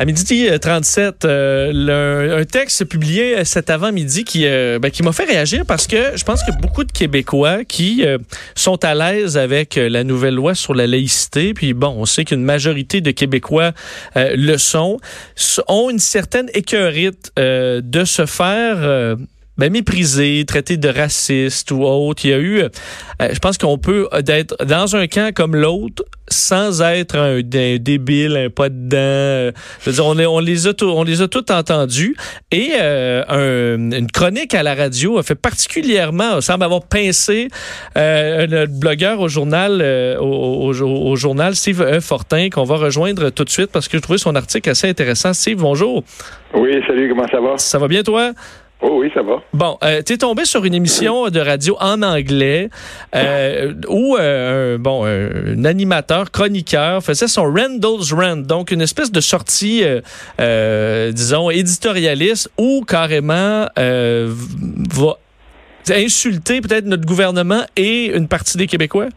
À midi 37, euh, un texte publié cet avant-midi qui, euh, ben, qui m'a fait réagir parce que je pense que beaucoup de Québécois qui euh, sont à l'aise avec la nouvelle loi sur la laïcité, puis bon, on sait qu'une majorité de Québécois le sont, ont une certaine écœurite de se faire ben, méprisé, traité de raciste ou autre. Il y a eu, euh, je pense qu'on peut être dans un camp comme l'autre sans être un, débile, un pas dedans. Je veux dire, on, on les a tout, on les a tous entendus. Et euh, une chronique à la radio a fait particulièrement, on semble avoir pincé euh, le blogueur au journal, euh, au, au, journal Steve e. Fortin qu'on va rejoindre tout de suite parce que je trouvais son article assez intéressant. Steve, bonjour. Oui, salut, comment ça va? Ça va bien toi? Oh oui, ça va. Bon, euh, tu es tombé sur une émission de radio en anglais euh, où euh, bon, un animateur, chroniqueur faisait son Randall's Rand, donc une espèce de sortie, disons, éditorialiste où carrément va insulter peut-être notre gouvernement et une partie des Québécois?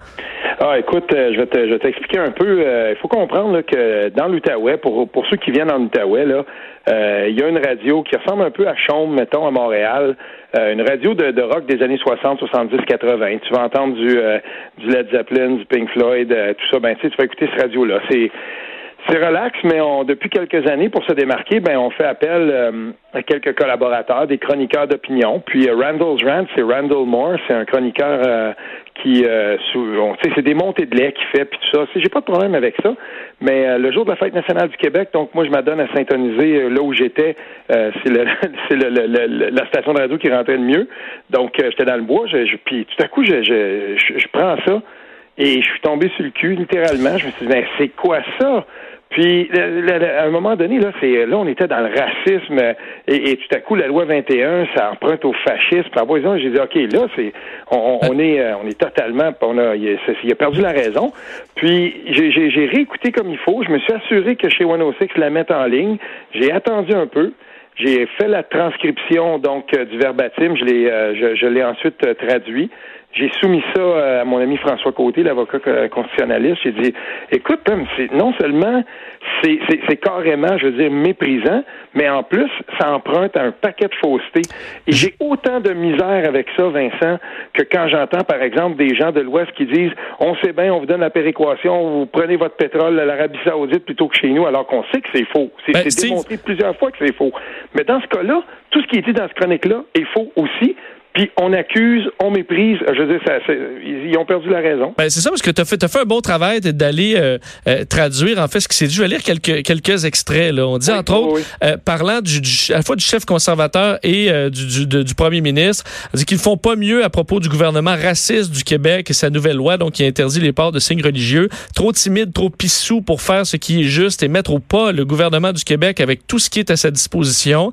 Ah, écoute, je vais, te, je vais t'expliquer un peu. Il faut comprendre que dans l'Outaouais, pour, pour ceux qui viennent en Outaouais, là, euh, il y a une radio qui ressemble un peu à Chaume, mettons, à Montréal. Euh, une radio de, de, rock des années 60, 70, 80. Tu vas entendre du, euh, du Led Zeppelin, du Pink Floyd, tout ça. Ben, tu vas écouter cette radio-là. C'est c'est relax, mais on, depuis quelques années, pour se démarquer, ben on fait appel à quelques collaborateurs, des chroniqueurs d'opinion. Puis Randall's Rant, c'est Randall Moore, c'est un chroniqueur qui, euh, c'est des montées de lait qu'il fait, puis tout ça. J'ai pas de problème avec ça. Mais euh, le jour de la fête nationale du Québec, donc moi je m'adonne à syntoniser euh, là où j'étais. Euh, c'est le, le, la station de radio qui rentrait le mieux. Donc j'étais dans le bois. Je, puis tout à coup, je, je, je, prends ça et je suis tombé sur le cul littéralement. Je me suis dit, ben, c'est quoi ça? Puis, à un moment donné, là, c'est là, on était dans le racisme et, tout à coup, la loi 21, ça emprunte au fascisme. J'ai dit, ok, là, c'est, on, est, euh, on est totalement, on a, il, a perdu la raison. Puis, j'ai réécouté comme il faut. Je me suis assuré que chez 106 la mettent en ligne. J'ai attendu un peu. J'ai fait la transcription donc euh, du verbatim. Je l'ai, euh, je l'ai ensuite traduit. J'ai soumis ça euh, à mon ami François Côté, l'avocat constitutionnaliste. J'ai dit, écoute, non seulement c'est carrément, je veux dire, méprisant, mais en plus, ça emprunte un paquet de fausseté. Et j'ai autant de misère avec ça, Vincent, que quand j'entends, par exemple, des gens de l'Ouest qui disent, on sait bien, on vous donne la péréquation, vous prenez votre pétrole à l'Arabie Saoudite plutôt que chez nous, alors qu'on sait que c'est faux. C'est ben, démontré plusieurs fois que c'est faux. Mais dans ce cas-là, tout ce qui est dit dans ce chronique-là est faux aussi. Puis on accuse, on méprise. Je veux dire, ça, ils ont perdu la raison. Ben, c'est ça, parce que tu as fait, as fait un bon travail d'aller euh, euh, traduire en fait ce qui s'est dit. Je vais lire quelques, quelques extraits. Là. On dit, entre autres, euh, parlant du, à la fois du chef conservateur et du, du, premier ministre, on dit qu'ils font pas mieux à propos du gouvernement raciste du Québec et sa nouvelle loi donc qui interdit les ports de signes religieux. Trop timide, trop pissou pour faire ce qui est juste et mettre au pas le gouvernement du Québec avec tout ce qui est à sa disposition.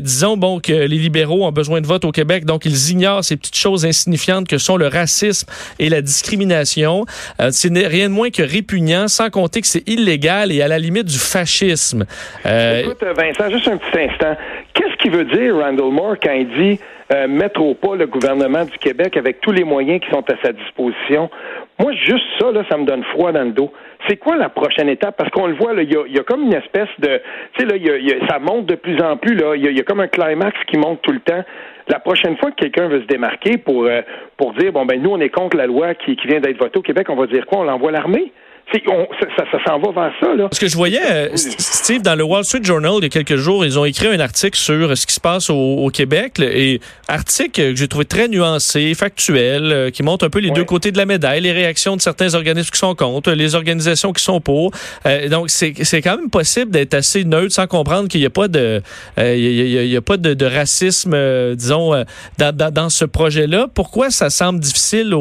disons, bon, que les libéraux ont besoin de vote au Québec, donc ils ignorent ces petites choses insignifiantes que sont le racisme et la discrimination. Euh, c'est rien de moins que répugnant, sans compter que c'est illégal et à la limite du fascisme. Euh... Écoute, Vincent, juste un petit instant. Qu'est-ce qu'il veut dire, Randall Moore, quand il dit euh, mettre au pas le gouvernement du Québec avec tous les moyens qui sont à sa disposition? Moi, juste ça, là, ça me donne froid dans le dos. C'est quoi la prochaine étape? Parce qu'on le voit, il y a, comme une espèce de... Tu sais, là, ça monte de plus en plus. Il y, a comme un climax qui monte tout le temps. La prochaine fois que quelqu'un veut se démarquer pour, euh, pour dire, bon, ben nous, on est contre la loi qui, qui vient d'être votée au Québec, on va dire quoi? On l'envoie l'armée? Ça, ça, s'en va vers ça. Là. Parce que je voyais, euh, Steve, dans le Wall Street Journal, il y a quelques jours, ils ont écrit un article sur ce qui se passe au, Québec. Et article que j'ai trouvé très nuancé, factuel, euh, qui montre un peu les deux côtés de la médaille, les réactions de certains organismes qui sont contre, les organisations qui sont pour. Euh, donc, c'est quand même possible d'être assez neutre sans comprendre qu'il n'y a pas de, il y a, pas de, racisme, disons, dans, dans, ce projet-là. Pourquoi ça semble difficile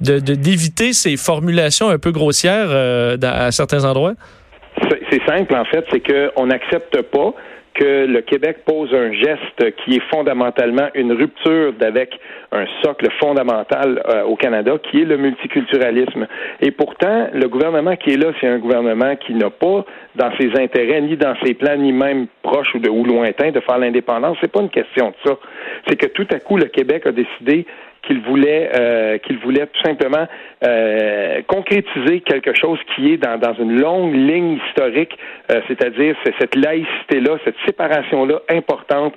d'éviter de, ces formulations un peu grossières? Euh, à certains endroits? C'est simple, en fait, c'est qu'on n'accepte pas que le Québec pose un geste qui est fondamentalement une rupture d'avec un socle fondamental euh, au Canada, qui est le multiculturalisme. Et pourtant, le gouvernement qui est là, c'est un gouvernement qui n'a pas dans ses intérêts, ni dans ses plans, ni même proche ou, de, ou lointain, de faire l'indépendance. C'est pas une question de ça. C'est que tout à coup, le Québec a décidé qu'il voulait euh, qu'il voulait tout simplement euh, concrétiser quelque chose qui est dans, dans une longue ligne historique, euh, c'est-à-dire c'est cette laïcité-là, cette séparation-là importante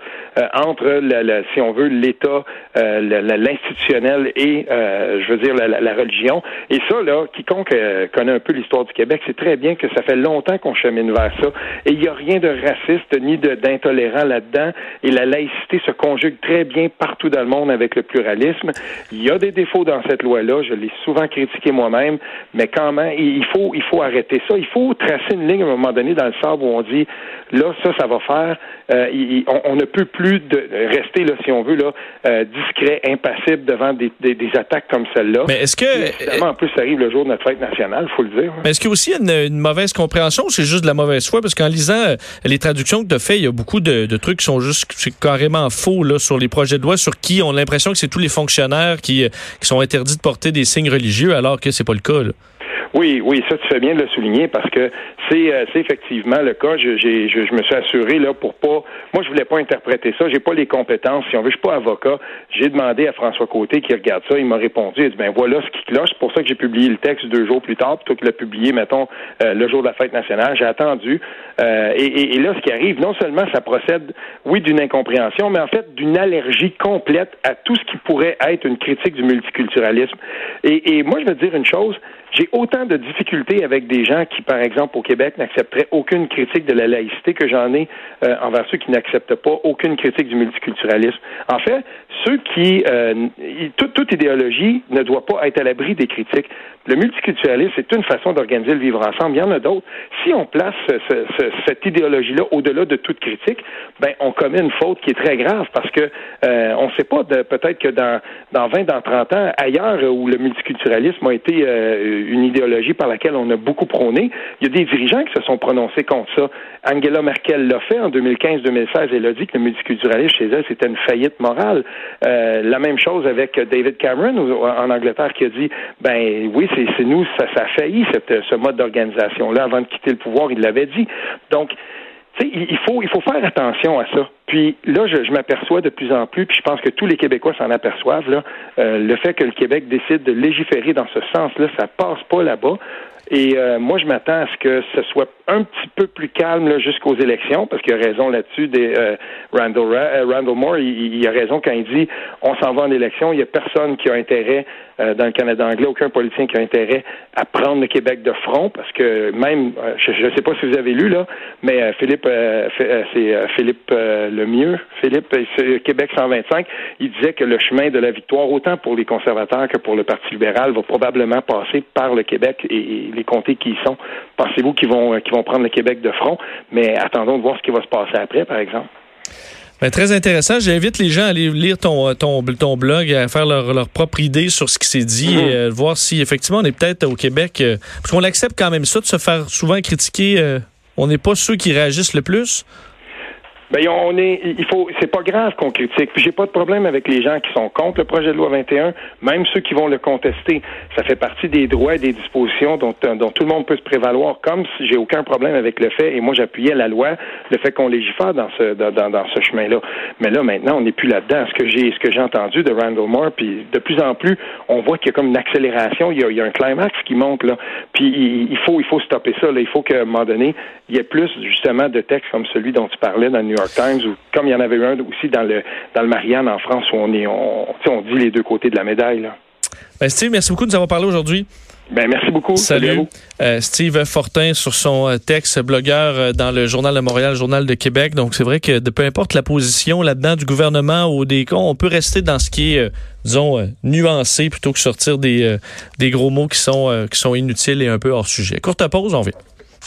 entre, le, si on veut, l'État, l'institutionnel et, je veux dire, la, religion. Et ça, là, quiconque connaît un peu l'histoire du Québec, c'est très bien que ça fait longtemps qu'on chemine vers ça. Et il n'y a rien de raciste ni d'intolérant là-dedans. Et la laïcité se conjugue très bien partout dans le monde avec le pluralisme. Il y a des défauts dans cette loi-là, je l'ai souvent critiqué moi-même, mais quand même, il faut, il faut arrêter ça. Il faut tracer une ligne à un moment donné dans le sable où on dit, là, ça, ça va faire. Euh, on, ne peut plus de rester, là, si on veut, là, euh, discret, impassible devant des, attaques comme celle-là. Mais est-ce que... Évidemment, en plus, ça arrive le jour de notre fête nationale, il faut le dire. Mais est-ce qu'il y a aussi une, une mauvaise compréhension ou c'est juste de la mauvaise foi? Parce qu'en lisant euh, les traductions que tu as fait, il y a beaucoup de, de trucs qui sont juste carrément faux là, sur les projets de loi sur qui on a l'impression que c'est tous les fonctionnaires qui, qui sont interdits de porter des signes religieux alors que c'est pas le cas. Oui, oui, ça tu fais bien de le souligner parce que c'est euh, effectivement le cas. Je, je, je, me suis assuré là pour pas. Moi, je voulais pas interpréter ça. J'ai pas les compétences. Si on veut, je suis pas avocat. J'ai demandé à François Côté qui regarde ça. Il m'a répondu. Il dit ben voilà ce qui cloche. C'est pour ça que j'ai publié le texte deux jours plus tard plutôt que de le publier, mettons, euh, le jour de la fête nationale. J'ai attendu. Euh, et, et, là, ce qui arrive, non seulement ça procède, oui, d'une incompréhension, mais en fait d'une allergie complète à tout ce qui pourrait être une critique du multiculturalisme. Et, et moi, je veux dire une chose. J'ai autant de difficultés avec des gens qui, par exemple, au Québec, n'accepteraient aucune critique de la laïcité que j'en ai euh, envers ceux qui n'acceptent pas aucune critique du multiculturalisme. En fait, ceux qui, euh, toute, idéologie ne doit pas être à l'abri des critiques. Le multiculturalisme, c'est une façon d'organiser le vivre ensemble. Il y en a d'autres. Si on place cette idéologie-là au-delà de toute critique, ben on commet une faute qui est très grave parce que euh, on ne sait pas peut-être que dans, dans 20, dans 30 ans, ailleurs où le multiculturalisme a été une idéologie par laquelle on a beaucoup prôné. Il y a des dirigeants qui se sont prononcés contre ça. Angela Merkel l'a fait en 2015-2016. Elle a dit que le multiculturalisme chez elle, c'était une faillite morale. Euh, la même chose avec David Cameron en Angleterre qui a dit, ben oui, c'est nous, ça, ça a failli ce mode d'organisation-là avant de quitter le pouvoir. Il l'avait dit. Donc, il faut, il faut faire attention à ça. Puis là, je, m'aperçois de plus en plus, puis je pense que tous les Québécois s'en aperçoivent, là, euh, le fait que le Québec décide de légiférer dans ce sens-là, ça passe pas là-bas. Et euh, moi, je m'attends à ce que ce soit un petit peu plus calme jusqu'aux élections, parce qu'il a raison là-dessus. Des, euh, Randall, euh, Randall, Moore, il, a raison quand il dit on s'en va en élection. Il n'y a personne qui a intérêt dans le Canada anglais, aucun politicien qui a intérêt à prendre le Québec de front, parce que même, je ne sais pas si vous avez lu là, mais Philippe, c'est Philippe Lemieux, Philippe Québec 125, il disait que le chemin de la victoire, autant pour les conservateurs que pour le Parti libéral, va probablement passer par le Québec et les comtés qui y sont. Pensez-vous qu'ils vont, vont prendre le Québec de front? Mais attendons de voir ce qui va se passer après, par exemple. Ben, très intéressant. J'invite les gens à aller lire ton, ton, ton blog, à faire leur, leur propre idée sur ce qui s'est dit mm-hmm. et euh, voir si effectivement on est peut-être au Québec. Euh, parce qu'on accepte quand même ça de se faire souvent critiquer. Euh, on n'est pas ceux qui réagissent le plus. Ben, on est, il faut, c'est pas grave qu'on critique. Puis j'ai pas de problème avec les gens qui sont contre le projet de loi 21, même ceux qui vont le contester. Ça fait partie des droits et des dispositions dont, dont tout le monde peut se prévaloir. Comme si j'ai aucun problème avec le fait, et moi j'appuyais la loi, le fait qu'on légifère dans ce, dans, ce chemin-là. Mais là, maintenant, on n'est plus là-dedans. Ce que j'ai, ce que j'ai entendu de Randall Moore, puis de plus en plus, on voit qu'il y a comme une accélération. Il y a, un climax qui monte là. Puis il, faut, il faut stopper ça. Là. Il faut qu'à un moment donné, il y ait plus justement de textes comme celui dont tu parlais dans New York Times, ou comme il y en avait eu un aussi dans le dans le Marianne en France, où on est on, on dit les deux côtés de la médaille. Là. Ben Steve, merci beaucoup de nous avoir parlé aujourd'hui. Ben, merci beaucoup. Salut. Euh, Steve Fortin sur son euh, texte, blogueur euh, dans le Journal de Montréal, le Journal de Québec. Donc, c'est vrai que de peu importe la position là-dedans du gouvernement ou des cons, on peut rester dans ce qui est, disons, nuancé plutôt que sortir des, des gros mots qui sont, qui sont inutiles et un peu hors sujet. Courte pause, on vient.